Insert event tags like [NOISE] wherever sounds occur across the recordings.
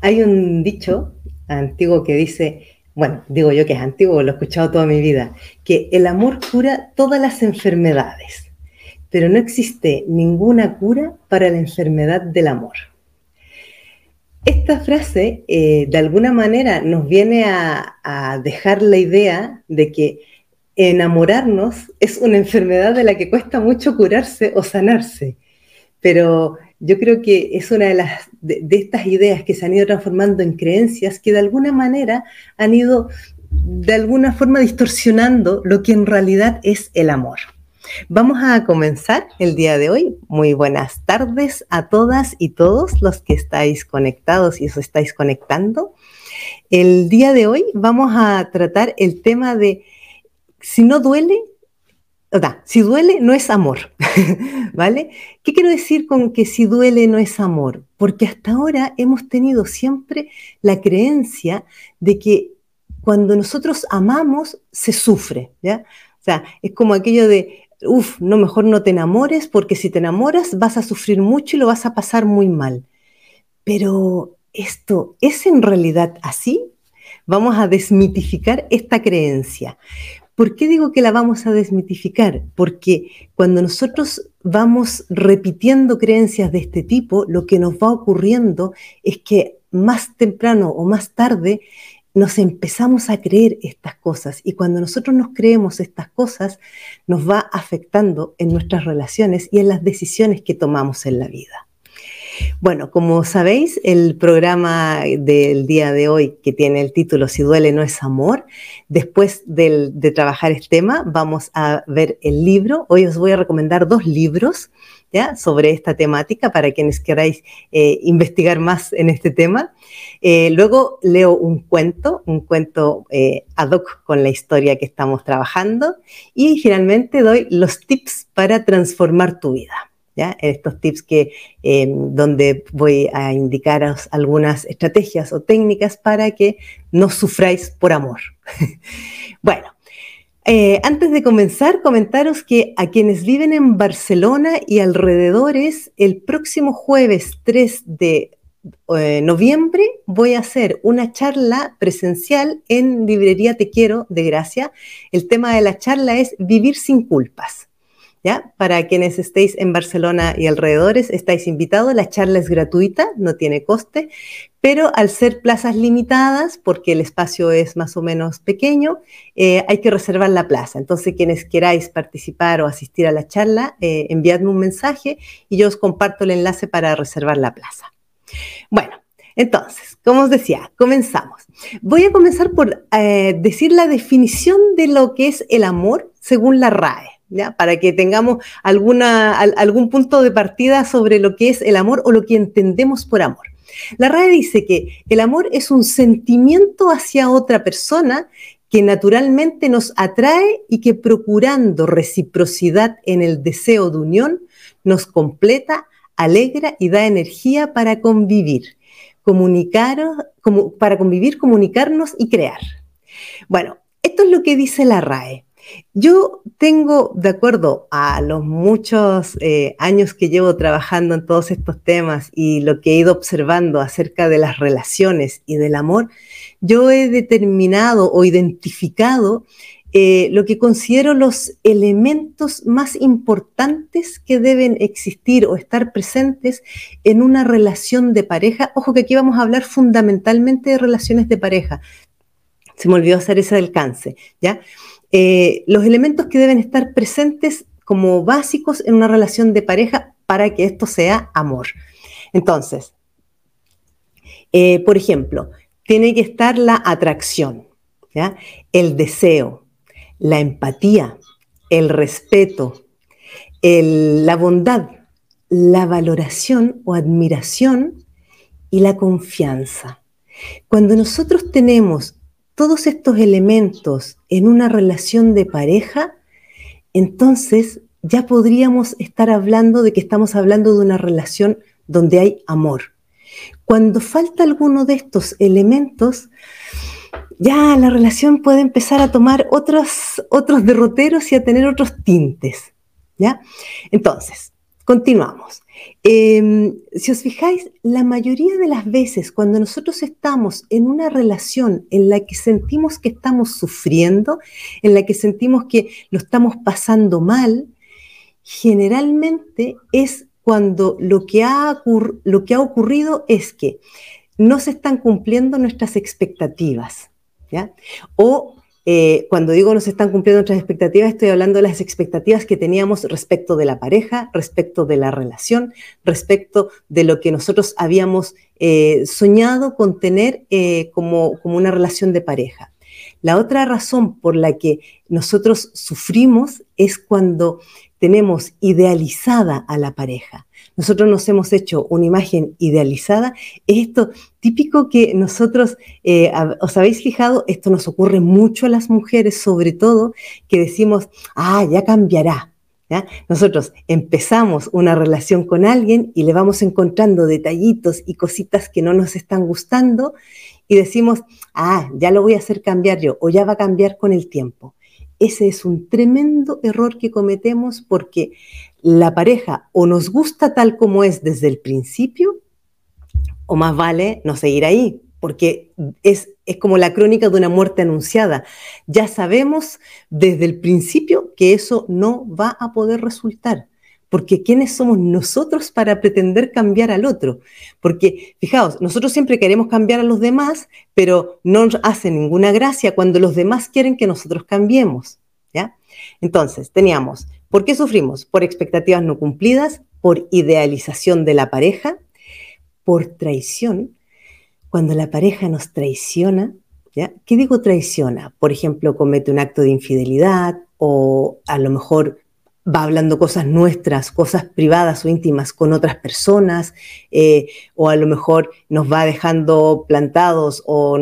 Hay un dicho antiguo que dice, bueno, digo yo que es antiguo, lo he escuchado toda mi vida, que el amor cura todas las enfermedades, pero no existe ninguna cura para la enfermedad del amor. Esta frase, eh, de alguna manera, nos viene a dejar la idea de que enamorarnos es una enfermedad de la que cuesta mucho curarse o sanarse, pero yo creo que es una de, las, de, estas ideas que se han ido transformando en creencias que de alguna manera han ido de alguna forma distorsionando lo que en realidad es el amor. Vamos a comenzar el día de hoy. Muy buenas tardes a todas y todos los que estáis conectados y os estáis conectando. El día de hoy vamos a tratar el tema de si no duele, o si duele no es amor, [LAUGHS] ¿vale? ¿Qué quiero decir con que si duele no es amor? Porque hasta ahora hemos tenido siempre la creencia de que cuando nosotros amamos se sufre, ¿ya? O sea, es como aquello de, uff, no, mejor no te enamores porque si te enamoras vas a sufrir mucho y lo vas a pasar muy mal. Pero esto es en realidad así. Vamos a desmitificar esta creencia. ¿Por qué digo que la vamos a desmitificar? Porque cuando nosotros vamos repitiendo creencias de este tipo, lo que nos va ocurriendo es que más temprano o más tarde nos empezamos a creer estas cosas y cuando nosotros nos creemos estas cosas, nos va afectando en nuestras relaciones y en las decisiones que tomamos en la vida. Bueno, como sabéis, el programa del día de hoy, que tiene el título Si duele no es amor, después de trabajar este tema, vamos a ver el libro. Hoy os voy a recomendar dos libros ¿ya? sobre esta temática para quienes queráis eh, investigar más en este tema. Eh, luego leo un cuento, un cuento eh, ad hoc con la historia que estamos trabajando. Y finalmente doy los tips para transformar tu vida. Estos tips que, em, donde voy a indicaros algunas estrategias o técnicas para que no sufráis por amor. [LAUGHS] bueno, eh, antes de comenzar, comentaros que a quienes viven en Barcelona y alrededores, el próximo jueves 3 de eh, noviembre voy a hacer una charla presencial en Librería Te Quiero de Gracia. El tema de la charla es vivir sin culpas. Para quienes estéis en Barcelona y alrededores, estáis invitados. La charla es gratuita, no tiene coste, pero al ser plazas limitadas, porque el espacio es más o menos pequeño, eh, hay que reservar la plaza. Entonces, quienes queráis participar o asistir a la charla, eh, enviadme un mensaje y yo os comparto el enlace para reservar la plaza. Bueno, entonces, como os decía, comenzamos. Voy a comenzar por eh, decir la definición de lo que es el amor según la RAE para que tengamos algún punto de partida sobre lo que es el amor o lo que entendemos por amor. La RAE dice que el amor es un sentimiento hacia otra persona que naturalmente nos atrae y que procurando reciprocidad en el deseo de unión nos completa, alegra y da energía para convivir, comunicar, para convivir, comunicarnos y crear. Bueno, esto es lo que dice la RAE. Yo tengo, de acuerdo a los muchos eh, años que llevo trabajando en todos estos temas y lo que he ido observando acerca de las relaciones y del amor, yo he determinado o identificado eh, lo que considero los elementos más importantes que deben existir o estar presentes en una relación de pareja. Ojo que aquí vamos a hablar fundamentalmente de relaciones de pareja. Se me olvidó hacer ese alcance, ¿ya? Eh, los elementos que deben estar presentes como básicos en una relación de pareja para que esto sea amor. Entonces, eh, por ejemplo, tiene que estar la atracción, el deseo, la empatía, el respeto, la bondad, la valoración o admiración y la confianza. Cuando nosotros tenemos todos estos elementos en una relación de pareja, entonces ya podríamos estar hablando de que estamos hablando de una relación donde hay amor. Cuando falta alguno de estos elementos, ya la relación puede empezar a tomar otros, otros derroteros y a tener otros tintes. ¿ya? Entonces, Continuamos. Em, si os fijáis, la mayoría de las veces cuando nosotros estamos en una relación en la que sentimos que estamos sufriendo, en la que sentimos que lo estamos pasando mal, generalmente es cuando lo que ha, lo que ha ocurrido es que no se están cumpliendo nuestras expectativas. ¿ya? O eh, cuando digo no se están cumpliendo nuestras expectativas, estoy hablando de las expectativas que teníamos respecto de la pareja, respecto de la relación, respecto de lo que nosotros habíamos eh, soñado con tener eh, como, como una relación de pareja. La otra razón por la que nosotros sufrimos es cuando tenemos idealizada a la pareja. Nosotros nos hemos hecho una imagen idealizada. Es esto típico que nosotros, eh, os habéis fijado, esto nos ocurre mucho a las mujeres, sobre todo, que decimos, ah, ya cambiará. Nosotros empezamos una relación con alguien y le vamos encontrando detallitos y cositas que no nos están gustando y decimos, ah, ya lo voy a hacer cambiar yo o ya va a cambiar con el tiempo. Ese es un tremendo error que cometemos porque la pareja o nos gusta tal como es desde el principio o más vale no seguir ahí, porque es, es como la crónica de una muerte anunciada. Ya sabemos desde el principio que eso no va a poder resultar. Porque ¿quiénes somos nosotros para pretender cambiar al otro? Porque, fijaos, nosotros siempre queremos cambiar a los demás, pero no nos hace ninguna gracia cuando los demás quieren que nosotros cambiemos. ¿ya? Entonces, teníamos, ¿por qué sufrimos? Por expectativas no cumplidas, por idealización de la pareja, por traición. Cuando la pareja nos traiciona, ¿ya? ¿qué digo traiciona? Por ejemplo, comete un acto de infidelidad o a lo mejor va hablando cosas nuestras, cosas privadas o íntimas con otras personas, eh, o a lo mejor nos va dejando plantados, o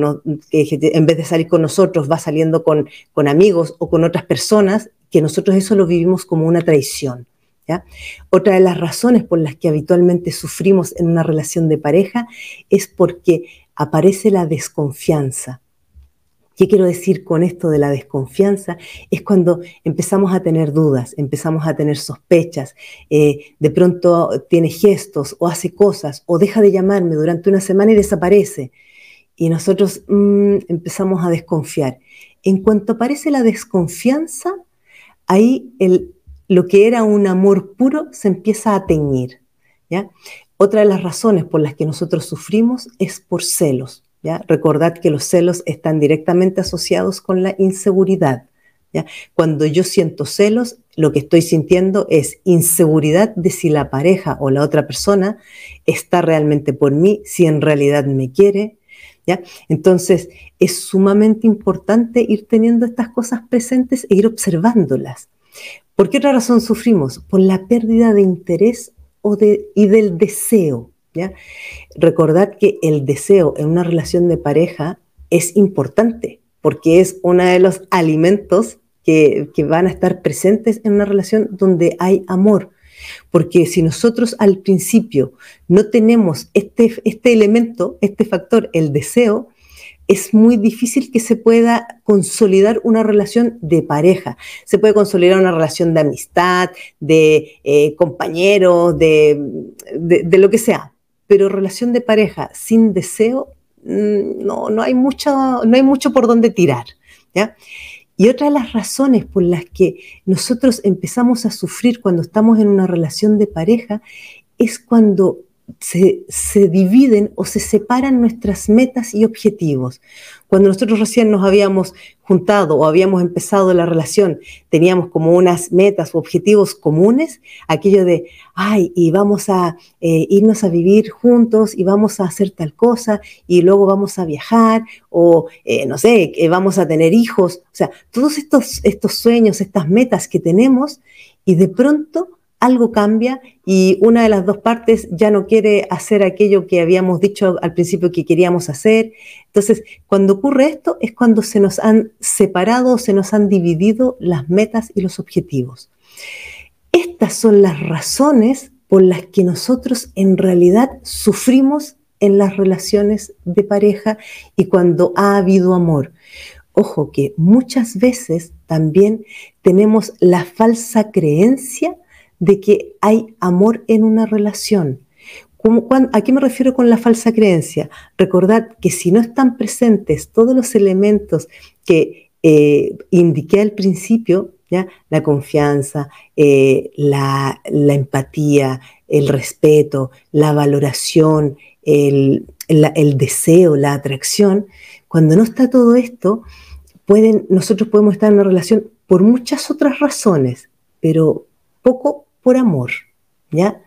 en vez de salir con nosotros, va saliendo con, amigos o con otras personas, que nosotros eso lo vivimos como una traición. Otra de las razones por las que habitualmente sufrimos en una relación de pareja es porque aparece la desconfianza. ¿Qué quiero decir con esto de la desconfianza? Es cuando empezamos a tener dudas, empezamos a tener sospechas, eh, de pronto tiene gestos o hace cosas o deja de llamarme durante una semana y desaparece. Y nosotros mm, empezamos a desconfiar. En cuanto aparece la desconfianza, ahí el, lo que era un amor puro se empieza a teñir. ¿ya? Otra de las razones por las que nosotros sufrimos es por celos. Recordad que los celos están directamente asociados con la inseguridad. ¿ya? Cuando yo siento celos, lo que estoy sintiendo es inseguridad de si la pareja o la otra persona está realmente por mí, si en realidad me quiere. ¿Ya? Entonces, es sumamente importante ir teniendo estas cosas presentes e ir observándolas. ¿Por qué otra razón sufrimos? Por la pérdida de interés o de, y del deseo. Recordad que el deseo en una relación de pareja es importante porque es uno de los alimentos que, van a estar presentes en una relación donde hay amor. Porque si nosotros al principio no tenemos este, este elemento, este factor, el deseo, es muy difícil que se pueda consolidar una relación de pareja. Se puede consolidar una relación de amistad, de eh, compañeros, de, de, lo que sea pero relación de pareja sin deseo, mm, no, no, hay, mucho, no hay mucho por donde tirar. ¿ya? Y otra de las razones por las que nosotros empezamos a sufrir cuando estamos en una relación de pareja es cuando se, dividen o se separan nuestras metas y objetivos. Cuando nosotros recién nos habíamos juntado o habíamos empezado la relación, teníamos como unas metas o objetivos comunes, aquello de, ay, y vamos a eh, irnos a vivir juntos y vamos a hacer tal cosa y luego vamos a viajar o, eh, no sé, que vamos a tener hijos. O sea, todos estos, estos sueños, estas metas que tenemos y de pronto algo cambia y una de las dos partes ya no quiere hacer aquello que habíamos dicho al principio que queríamos hacer. Entonces, cuando ocurre esto es cuando se nos han separado, se nos han dividido las metas y los objetivos. Estas son las razones por las que nosotros en realidad sufrimos en las relaciones de pareja y cuando ha habido amor. Ojo que muchas veces también tenemos la falsa creencia de que hay amor en una relación. ¿A qué me refiero con la falsa creencia? Recordad que si no están presentes todos los elementos que eh, indiqué al principio, ¿ya? la confianza, eh, la, empatía, el respeto, la valoración, el, deseo, la atracción, cuando no está todo esto, pueden, nosotros podemos estar en una relación por muchas otras razones, pero poco por amor, ¿ya?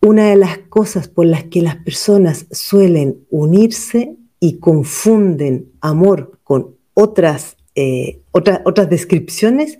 Una de las cosas por las que las personas suelen unirse y confunden amor con otras, eh, otras descripciones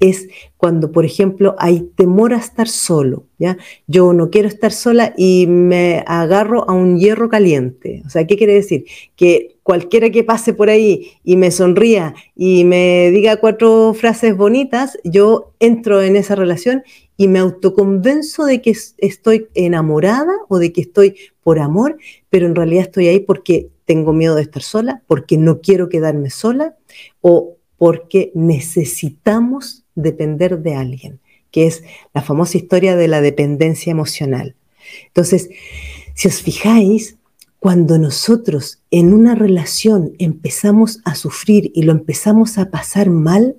es cuando, por ejemplo, hay temor a estar solo, ¿ya? Yo no quiero estar sola y me agarro a un hierro caliente. O sea, ¿qué quiere decir? Que cualquiera que pase por ahí y me sonría y me diga cuatro frases bonitas, yo entro en esa relación y me autoconvenzo de que estoy enamorada o de que estoy por amor, pero en realidad estoy ahí porque tengo miedo de estar sola, porque no quiero quedarme sola o porque necesitamos depender de alguien, que es la famosa historia de la dependencia emocional. Entonces, si os fijáis, cuando nosotros en una relación empezamos a sufrir y lo empezamos a pasar mal,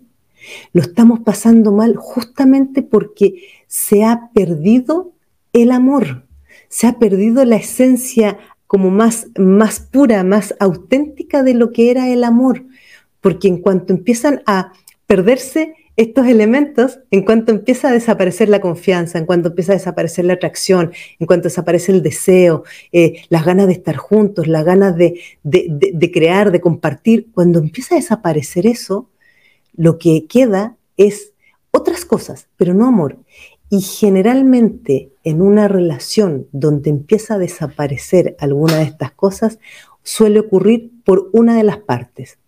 lo estamos pasando mal justamente porque se ha perdido el amor, se ha perdido la esencia como más, más pura, más auténtica de lo que era el amor, porque en cuanto empiezan a perderse estos elementos, en cuanto empieza a desaparecer la confianza, en cuanto empieza a desaparecer la atracción, en cuanto desaparece el deseo, eh, las ganas de estar juntos, las ganas de, crear, de compartir, cuando empieza a desaparecer eso, lo que queda es otras cosas, pero no amor. Y generalmente en una relación donde empieza a desaparecer alguna de estas cosas, suele ocurrir por una de las partes.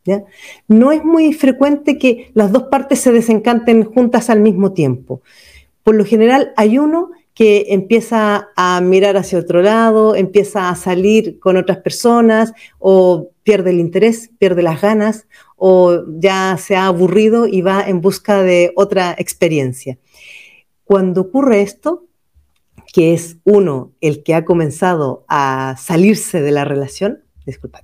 No es muy frecuente que las dos partes se desencanten juntas al mismo tiempo. Por lo general hay uno que empieza a mirar hacia otro lado, empieza a salir con otras personas o pierde el interés, pierde las ganas o ya se ha aburrido y va en busca de otra experiencia. Cuando ocurre esto, que es uno el que ha comenzado a salirse de la relación, disculpad,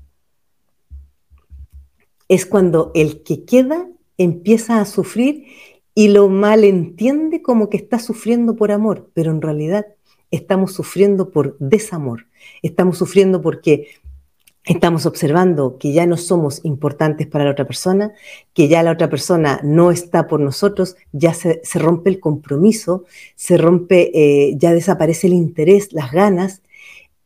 es cuando el que queda empieza a sufrir y lo malentiende como que está sufriendo por amor, pero en realidad estamos sufriendo por desamor, estamos sufriendo porque estamos observando que ya no somos importantes para la otra persona, que ya la otra persona no está por nosotros, ya se, rompe el compromiso, se rompe, eh, ya desaparece el interés, las ganas,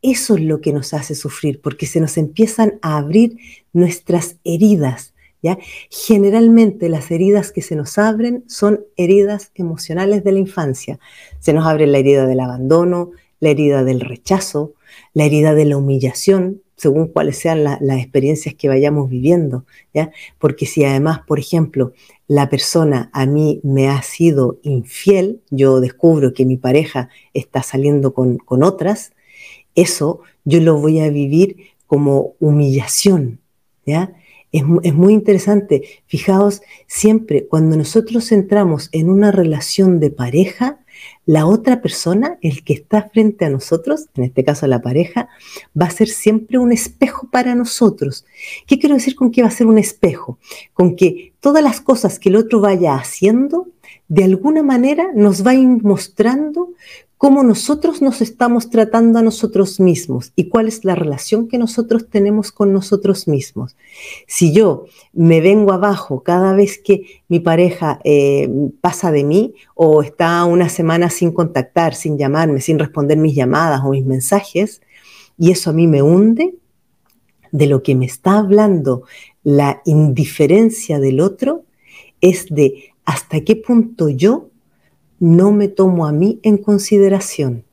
eso es lo que nos hace sufrir, porque se nos empiezan a abrir nuestras heridas. ¿ya? Generalmente las heridas que se nos abren son heridas emocionales de la infancia. Se nos abre la herida del abandono, la herida del rechazo, la herida de la humillación, según cuáles sean las experiencias que vayamos viviendo. ¿ya? Porque si además, por ejemplo, la persona a mí me ha sido infiel, yo descubro que mi pareja está saliendo con, con otras, eso yo lo voy a vivir como humillación, ¿ya? Es, es, muy interesante. Fijaos, siempre cuando nosotros entramos en una relación de pareja, la otra persona, el que está frente a nosotros, en este caso la pareja, va a ser siempre un espejo para nosotros. ¿Qué quiero decir con que va a ser un espejo? Con que todas las cosas que el otro vaya haciendo, de alguna manera nos va a ir mostrando cómo nosotros nos estamos tratando a nosotros mismos y cuál es la relación que nosotros tenemos con nosotros mismos. Si yo me vengo abajo cada vez que mi pareja eh, pasa de mí o está una semana sin contactar, sin llamarme, sin responder mis llamadas o mis mensajes, y eso a mí me hunde, de lo que me está hablando la indiferencia del otro es de hasta qué punto yo no me tomo a mí en consideración.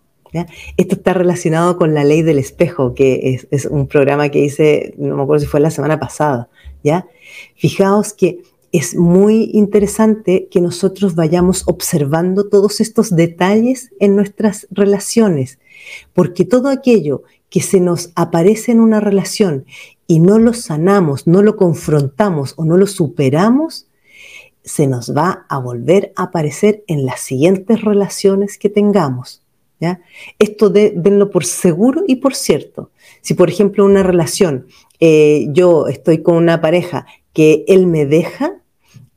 Esto está relacionado con la ley del espejo, que es, un programa que hice, no me acuerdo si fue la semana pasada. ¿ya? Fijaos que es muy interesante que nosotros vayamos observando todos estos detalles en nuestras relaciones, porque todo aquello que se nos aparece en una relación y no lo sanamos, no lo confrontamos o no lo superamos, se nos va a volver a aparecer en las siguientes relaciones que tengamos. ¿ya? Esto de, denlo por seguro y por cierto. Si, por ejemplo, una relación, eh, yo estoy con una pareja que él me deja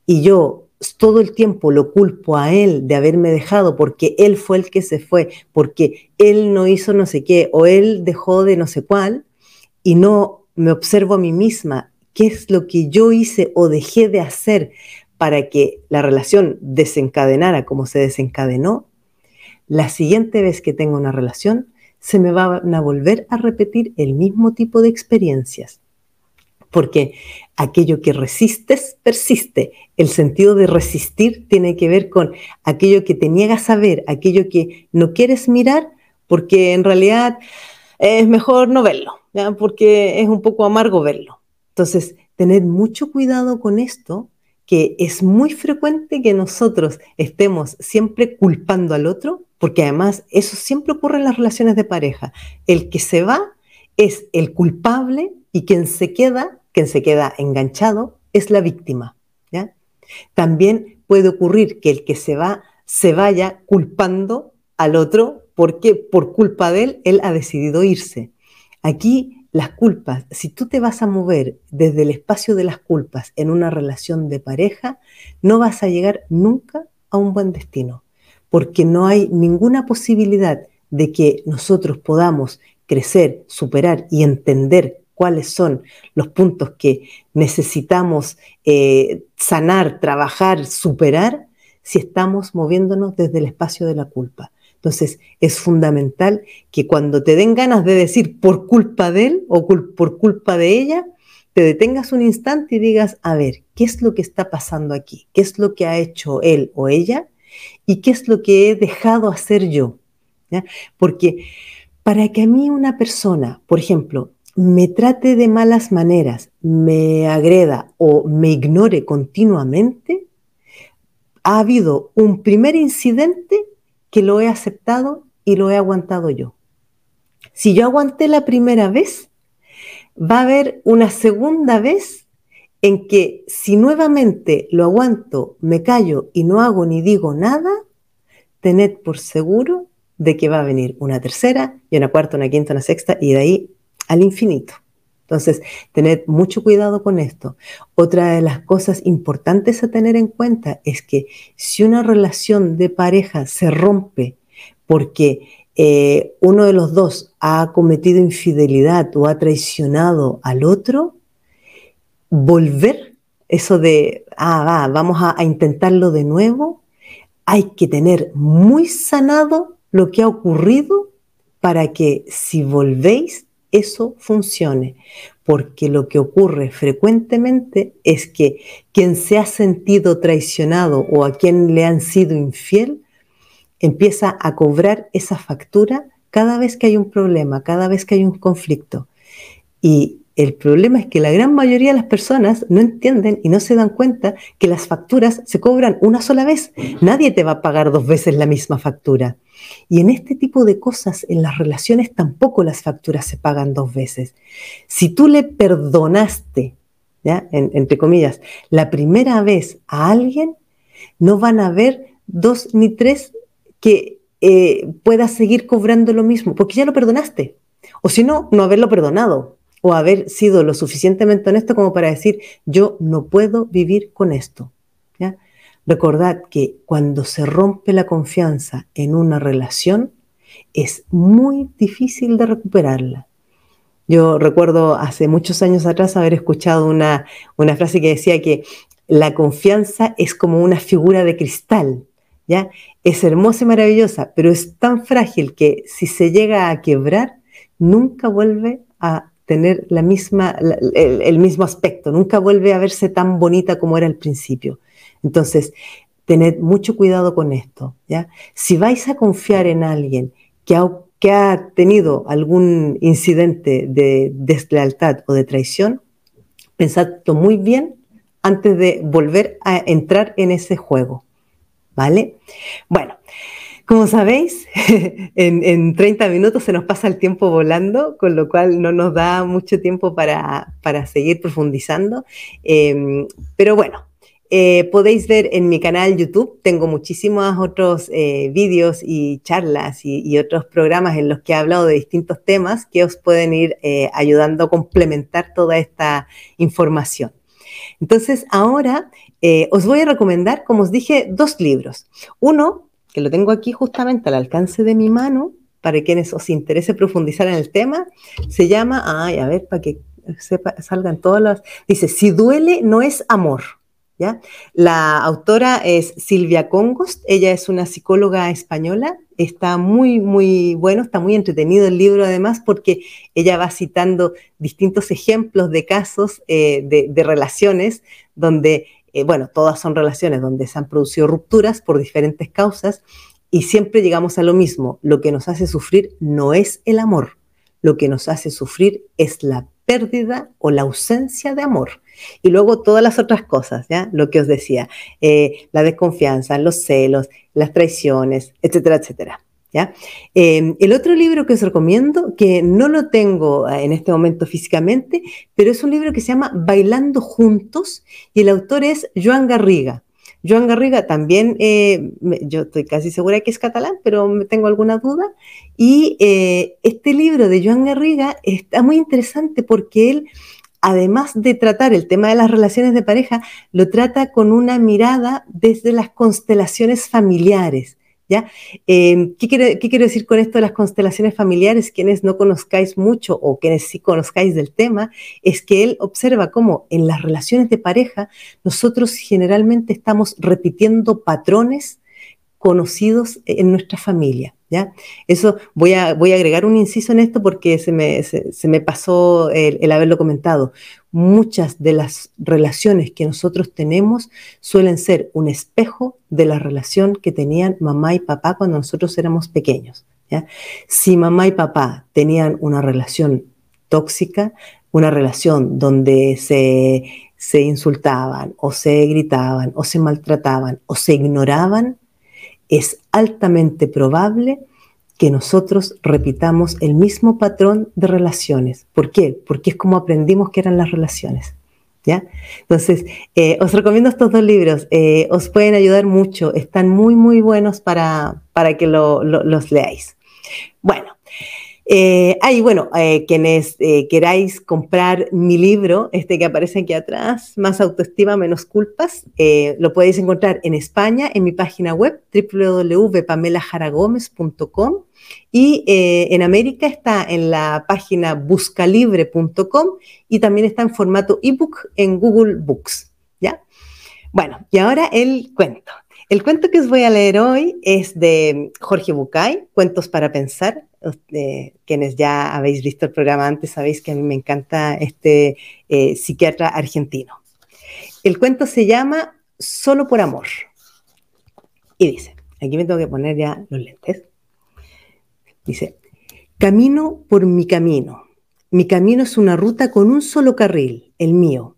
y yo todo el tiempo lo culpo a él de haberme dejado porque él fue el que se fue, porque él no hizo no sé qué o él dejó de no sé cuál y no me observo a mí misma qué es lo que yo hice o dejé de hacer para que la relación desencadenara como se desencadenó, la siguiente vez que tenga una relación se me van a volver a repetir el mismo tipo de experiencias. Porque aquello que resistes, persiste. El sentido de resistir tiene que ver con aquello que te niegas a ver, aquello que no quieres mirar, porque en realidad es mejor no verlo, porque es un poco amargo verlo. Entonces, tened mucho cuidado con esto, que es muy frecuente que nosotros estemos siempre culpando al otro, porque además eso siempre ocurre en las relaciones de pareja. El que se va es el culpable y quien se queda, quien se queda enganchado, es la víctima. También puede ocurrir que el que se va se vaya culpando al otro porque por culpa de él él ha decidido irse. Aquí las culpas, si tú te vas a mover desde el espacio de las culpas en una relación de pareja, no vas a llegar nunca a un buen destino, porque no hay ninguna posibilidad de que nosotros podamos crecer, superar y entender cuáles son los puntos que necesitamos eh, sanar, trabajar, superar, si estamos moviéndonos desde el espacio de la culpa. Entonces, es fundamental que cuando te den ganas de decir por culpa de él o por culpa de ella, te detengas un instante y digas, a ver, ¿qué es lo que está pasando aquí? ¿Qué es lo que ha hecho él o ella? ¿Y qué es lo que he dejado hacer yo? Porque para que a mí una persona, por ejemplo, me trate de malas maneras, me agreda o me ignore continuamente, ha habido un primer incidente que lo he aceptado y lo he aguantado yo. Si yo aguanté la primera vez, va a haber una segunda vez en que si nuevamente lo aguanto, me callo y no hago ni digo nada, tened por seguro de que va a venir una tercera y una cuarta, una quinta, una sexta y de ahí al infinito. Entonces, tened mucho cuidado con esto. Otra de las cosas importantes a tener en cuenta es que si una relación de pareja se rompe porque eh, uno de los dos ha cometido infidelidad o ha traicionado al otro, volver, eso de, ah, va, vamos a intentarlo de nuevo, hay que tener muy sanado lo que ha ocurrido para que si volvéis eso funcione, porque lo que ocurre frecuentemente es que quien se ha sentido traicionado o a quien le han sido infiel, empieza a cobrar esa factura cada vez que hay un problema, cada vez que hay un conflicto. Y el problema es que la gran mayoría de las personas no entienden y no se dan cuenta que las facturas se cobran una sola vez. Nadie te va a pagar dos veces la misma factura. Y en este tipo de cosas, en las relaciones tampoco las facturas se pagan dos veces. Si tú le perdonaste, ¿ya? entre comillas, la primera vez a alguien, no van a haber dos ni tres que eh, puedas seguir cobrando lo mismo, porque ya lo perdonaste. O si no, no haberlo perdonado o haber sido lo suficientemente honesto como para decir, yo no puedo vivir con esto. Recordad que cuando se rompe la confianza en una relación, es muy difícil de recuperarla. Yo recuerdo hace muchos años atrás haber escuchado una, una frase que decía que la confianza es como una figura de cristal, ¿ya? Es hermosa y maravillosa, pero es tan frágil que si se llega a quebrar, nunca vuelve a tener la misma, el, mismo aspecto, nunca vuelve a verse tan bonita como era al principio. Entonces, tened mucho cuidado con esto. ¿ya? Si vais a confiar en alguien que ha, que ha tenido algún incidente de deslealtad o de traición, pensadlo muy bien antes de volver a entrar en ese juego. ¿Vale? Bueno, como sabéis, [LAUGHS] en, 30 minutos se nos pasa el tiempo volando, con lo cual no nos da mucho tiempo para, seguir profundizando. Em, pero bueno, eh, podéis ver en mi canal YouTube, tengo muchísimos otros eh, vídeos y charlas y, otros programas en los que he hablado de distintos temas que os pueden ir eh, ayudando a complementar toda esta información. Entonces, ahora os voy a recomendar, como os dije, dos libros. Uno, que lo tengo aquí justamente al alcance de mi mano, para quienes os interese profundizar en el tema, se llama, ay, a ver, para que salgan todas las, dice, si duele no es amor. La autora es Silvia Congost, ella es una psicóloga española, está muy, muy bueno, está muy entretenido el libro además porque ella va citando distintos ejemplos de casos eh, de, relaciones donde, eh, bueno, todas son relaciones donde se han producido rupturas por diferentes causas y siempre llegamos a lo mismo, lo que nos hace sufrir no es el amor, lo que nos hace sufrir es la pérdida o la ausencia de amor. Y luego todas las otras cosas, ¿ya? Lo que os decía, eh, la desconfianza, los celos, las traiciones, etcétera, etcétera. ¿Ya? Em, el otro libro que os recomiendo, que no lo tengo eh, en este momento físicamente, pero es un libro que se llama Bailando Juntos y el autor es Joan Garriga. Joan Garriga también, eh, yo estoy casi segura que es catalán, pero me tengo alguna duda. Y eh, este libro de Joan Garriga está muy interesante porque él, además de tratar el tema de las relaciones de pareja, lo trata con una mirada desde las constelaciones familiares. Em, ¿qué, quiero, decir con esto de las constelaciones familiares? Quienes no conozcáis mucho o quienes sí conozcáis del tema, es que él observa cómo en las relaciones de pareja nosotros generalmente estamos repitiendo patrones conocidos en nuestra familia. ¿Ya? Eso voy a, voy a agregar un inciso en esto porque se me, se, me pasó el, haberlo comentado. Muchas de las relaciones que nosotros tenemos suelen ser un espejo de la relación que tenían mamá y papá cuando nosotros éramos pequeños. ¿ya? Si mamá y papá tenían una relación tóxica, una relación donde se, se insultaban o se gritaban o se maltrataban o se ignoraban, es altamente probable que nosotros repitamos el mismo patrón de relaciones. ¿Por qué? Porque es como aprendimos que eran las relaciones. ¿Ya? Entonces, eh, os recomiendo estos dos libros, eh, os pueden ayudar mucho, están muy, muy buenos para, para que los leáis. Bueno, eh, ahí, bueno, eh, quienes eh, queráis comprar mi libro, este que aparece aquí atrás, Más autoestima, menos culpas, lo podéis encontrar en España en mi página web www.pamelajaragomez.com y en América está en la página buscalibre.com y también está en formato ebook en Google Books, ¿ya? Bueno, y ahora el cuento. El cuento que os voy a leer hoy es de Jorge Bucay, Cuentos para Pensar. quienes ya habéis visto el programa antes sabéis que a mí me encanta este eh, psiquiatra argentino. El cuento se llama Solo por Amor. Y dice, aquí me tengo que poner ya los lentes. Dice, camino por mi camino. Mi camino es una ruta con un solo carril, el mío.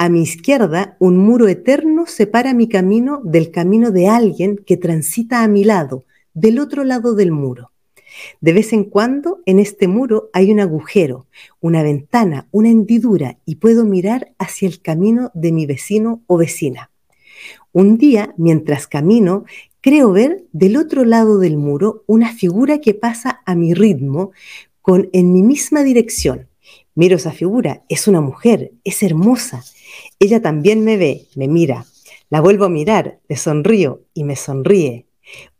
A mi izquierda, un muro eterno separa mi camino del camino de alguien que transita a mi lado, del otro lado del muro. De vez en cuando, en este muro hay un agujero, una ventana, una hendidura y puedo mirar hacia el camino de mi vecino o vecina. Un día, mientras camino, creo ver del otro lado del muro una figura que pasa a mi ritmo con en mi misma dirección. Miro esa figura, es una mujer, es hermosa, ella también me ve, me mira. La vuelvo a mirar, le sonrío y me sonríe.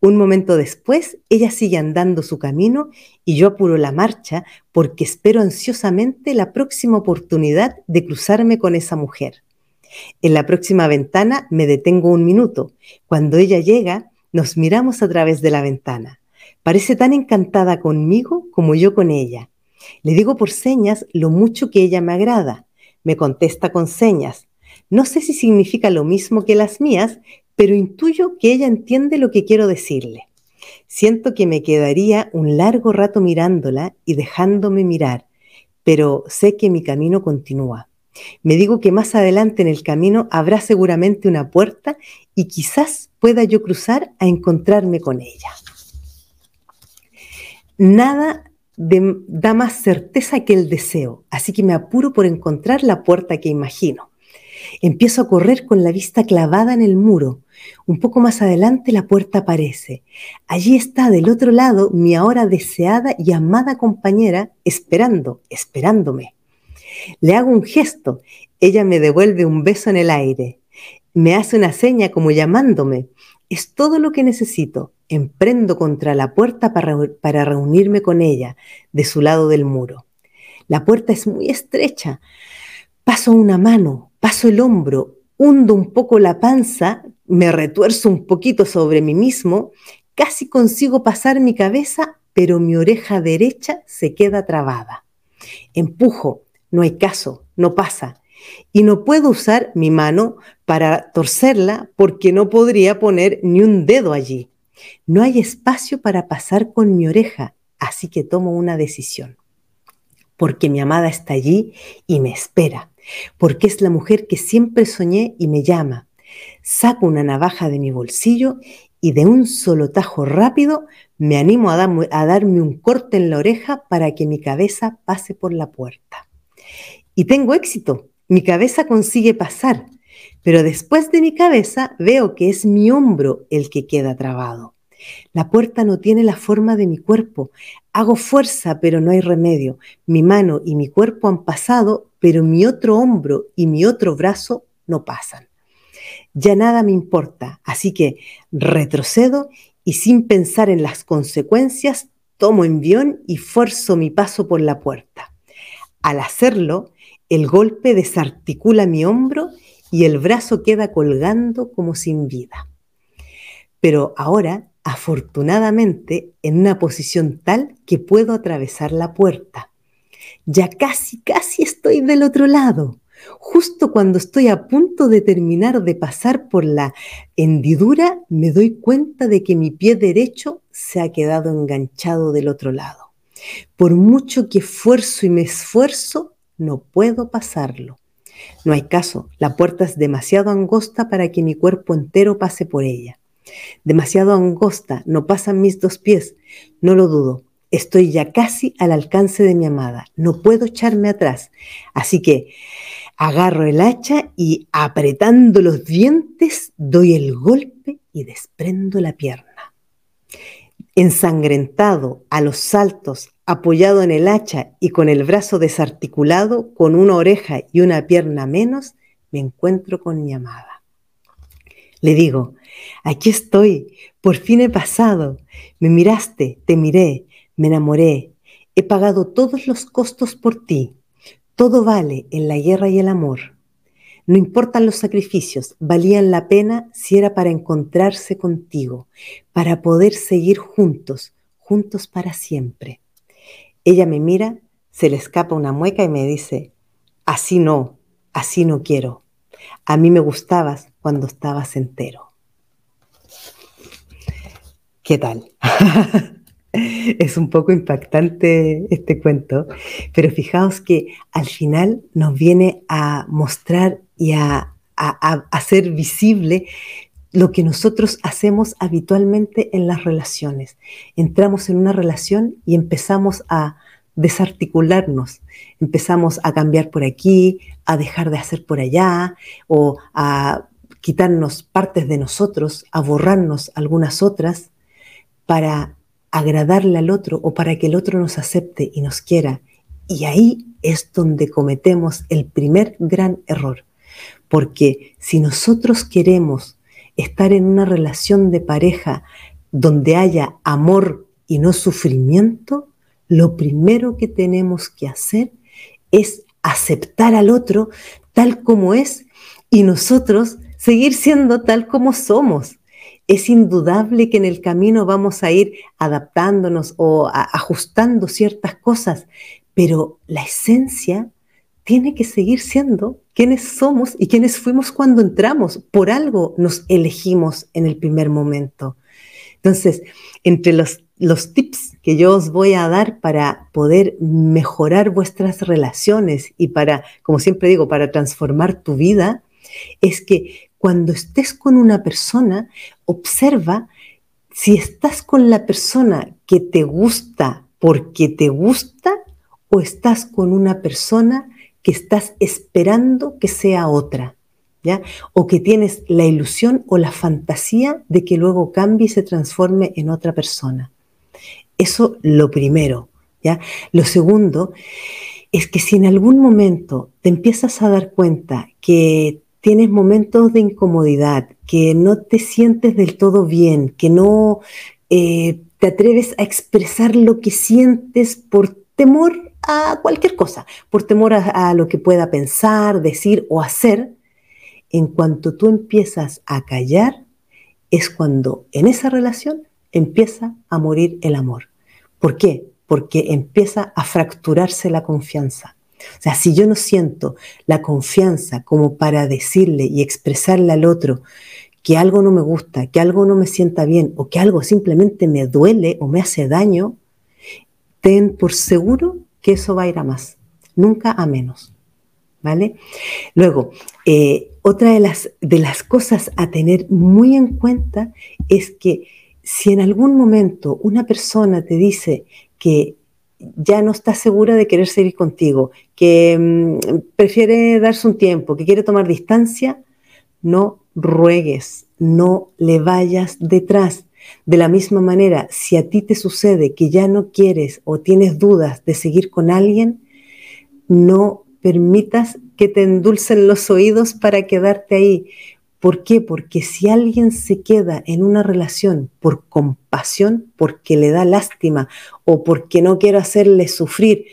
Un momento después, ella sigue andando su camino y yo apuro la marcha porque espero ansiosamente la próxima oportunidad de cruzarme con esa mujer. En la próxima ventana me detengo un minuto. Cuando ella llega, nos miramos a través de la ventana. Parece tan encantada conmigo como yo con ella. Le digo por señas lo mucho que ella me agrada me contesta con señas. No sé si significa lo mismo que las mías, pero intuyo que ella entiende lo que quiero decirle. Siento que me quedaría un largo rato mirándola y dejándome mirar, pero sé que mi camino continúa. Me digo que más adelante en el camino habrá seguramente una puerta y quizás pueda yo cruzar a encontrarme con ella. Nada da más certeza que el deseo, así que me apuro por encontrar la puerta que imagino. Empiezo a correr con la vista clavada en el muro. Un poco más adelante la puerta aparece. Allí está del otro lado mi ahora deseada y amada compañera esperando, esperándome. Le hago un gesto. Ella me devuelve un beso en el aire. Me hace una seña como llamándome. Es todo lo que necesito. Emprendo contra la puerta para, para reunirme con ella, de su lado del muro. La puerta es muy estrecha. Paso una mano, paso el hombro, hundo un poco la panza, me retuerzo un poquito sobre mí mismo, casi consigo pasar mi cabeza, pero mi oreja derecha se queda trabada. Empujo, no hay caso, no pasa. Y no puedo usar mi mano para torcerla porque no podría poner ni un dedo allí. No hay espacio para pasar con mi oreja, así que tomo una decisión. Porque mi amada está allí y me espera. Porque es la mujer que siempre soñé y me llama. Saco una navaja de mi bolsillo y de un solo tajo rápido me animo a, darme un corte en la oreja para que mi cabeza pase por la puerta. Y tengo éxito. Mi cabeza consigue pasar, pero después de mi cabeza veo que es mi hombro el que queda trabado. La puerta no tiene la forma de mi cuerpo. Hago fuerza, pero no hay remedio. Mi mano y mi cuerpo han pasado, pero mi otro hombro y mi otro brazo no pasan. Ya nada me importa, así que retrocedo y sin pensar en las consecuencias, tomo envión y fuerzo mi paso por la puerta. Al hacerlo, el golpe desarticula mi hombro y el brazo queda colgando como sin vida. Pero ahora afortunadamente en una posición tal que puedo atravesar la puerta. Ya casi, casi estoy del otro lado. Justo cuando estoy a punto de terminar de pasar por la hendidura, me doy cuenta de que mi pie derecho se ha quedado enganchado del otro lado. Por mucho que esfuerzo y me esfuerzo, no puedo pasarlo. No hay caso, la puerta es demasiado angosta para que mi cuerpo entero pase por ella demasiado angosta, no pasan mis dos pies, no lo dudo. Estoy ya casi al alcance de mi amada, no puedo echarme atrás. Así que agarro el hacha y apretando los dientes doy el golpe y desprendo la pierna. Ensangrentado, a los saltos, apoyado en el hacha y con el brazo desarticulado, con una oreja y una pierna menos, me encuentro con mi amada. Le digo, Aquí estoy, por fin he pasado. Me miraste, te miré, me enamoré. He pagado todos los costos por ti. Todo vale en la guerra y el amor. No importan los sacrificios, valían la pena si era para encontrarse contigo, para poder seguir juntos, juntos para siempre. Ella me mira, se le escapa una mueca y me dice, así no, así no quiero. A mí me gustabas cuando estabas entero. ¿Qué tal? [LAUGHS] es un poco impactante este cuento, pero fijaos que al final nos viene a mostrar y a, hacer visible lo que nosotros hacemos habitualmente en las relaciones. Entramos en una relación y empezamos a desarticularnos, empezamos a cambiar por aquí, a dejar de hacer por allá o a quitarnos partes de nosotros, a borrarnos algunas otras para agradarle al otro o para que el otro nos acepte y nos quiera. Y ahí es donde cometemos el primer gran error. Porque si nosotros queremos estar en una relación de pareja donde haya amor y no sufrimiento, lo primero que tenemos que hacer es aceptar al otro tal como es y nosotros seguir siendo tal como somos es indudable que en el camino vamos a ir adaptándonos o ajustando ciertas cosas, pero la esencia tiene que seguir siendo quienes somos y quienes fuimos cuando entramos. Por algo nos elegimos en el primer momento. Entonces, entre los, los tips que yo os voy a dar para poder mejorar vuestras relaciones y para, como siempre digo, para transformar tu vida, es que cuando estés con una persona, observa si estás con la persona que te gusta porque te gusta o estás con una persona que estás esperando que sea otra. ¿ya? O que tienes la ilusión o la fantasía de que luego cambie y se transforme en otra persona. Eso lo primero, ¿ya? Lo segundo es que si en algún momento te empiezas a dar cuenta que tienes momentos de incomodidad, que no te sientes del todo bien, que no eh, te atreves a expresar lo que sientes por temor a cualquier cosa, por temor a, lo que pueda pensar, decir o hacer, en cuanto tú empiezas a callar, es cuando en esa relación empieza a morir el amor. ¿Por qué? Porque empieza a fracturarse la confianza. O sea, si yo no siento la confianza como para decirle y expresarle al otro que algo no me gusta, que algo no me sienta bien o que algo simplemente me duele o me hace daño, ten por seguro que eso va a ir a más, nunca a menos. ¿Vale? Luego, eh, otra de las, de las cosas a tener muy en cuenta es que si en algún momento una persona te dice que ya no está segura de querer seguir contigo, que mm, prefiere darse un tiempo, que quiere tomar distancia, no ruegues, no le vayas detrás. De la misma manera, si a ti te sucede que ya no quieres o tienes dudas de seguir con alguien, no permitas que te endulcen los oídos para quedarte ahí. ¿Por qué? Porque si alguien se queda en una relación por compasión, porque le da lástima o porque no quiero hacerle sufrir,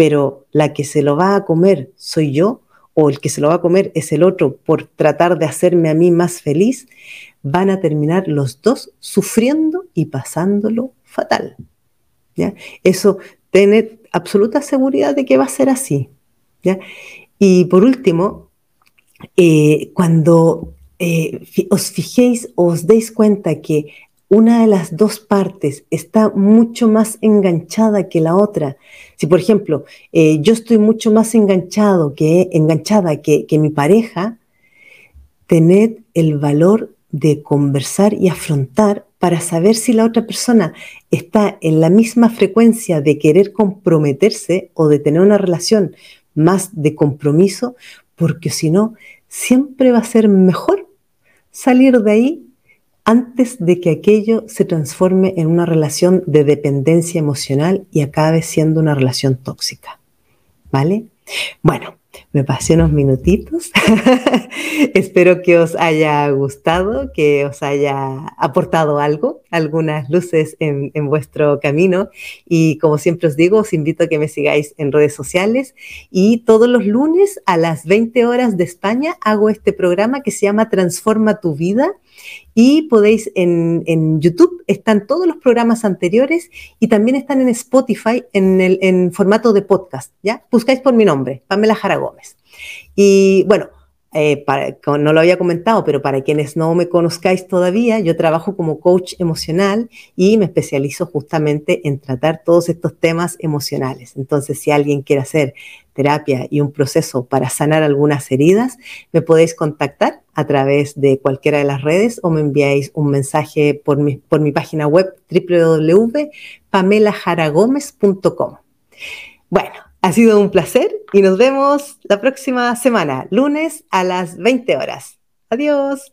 pero la que se lo va a comer soy yo o el que se lo va a comer es el otro por tratar de hacerme a mí más feliz, van a terminar los dos sufriendo y pasándolo fatal. ¿ya? Eso, tiene absoluta seguridad de que va a ser así. ¿ya? Y por último, eh, cuando eh, os fijéis os deis cuenta que una de las dos partes está mucho más enganchada que la otra. Si, por ejemplo, eh, yo estoy mucho más enganchado que, enganchada que, que mi pareja, tened el valor de conversar y afrontar para saber si la otra persona está en la misma frecuencia de querer comprometerse o de tener una relación más de compromiso, porque si no, siempre va a ser mejor salir de ahí antes de que aquello se transforme en una relación de dependencia emocional y acabe siendo una relación tóxica. ¿Vale? Bueno, me pasé unos minutitos. [LAUGHS] Espero que os haya gustado, que os haya aportado algo, algunas luces en, en, vuestro camino. Y como siempre os digo, os invito a que me sigáis en redes sociales. Y todos los lunes a las 20 horas de España hago este programa que se llama Transforma tu vida y podéis en, YouTube, están todos los programas anteriores y también están en Spotify en, el, en formato de podcast, ¿ya? Buscáis por mi nombre, Pamela Jara Gómez. Y bueno, eh, no lo había comentado, pero para quienes no me conozcáis todavía, yo trabajo como coach emocional y me especializo justamente en tratar todos estos temas emocionales. Entonces, si alguien quiere hacer terapia y un proceso para sanar algunas heridas, me podéis contactar a través de cualquiera de las redes o me enviáis un mensaje por mi, por mi página web www.pamelajaragomez.com. Bueno, ha sido un placer y nos vemos la próxima semana, lunes a las 20 horas. Adiós.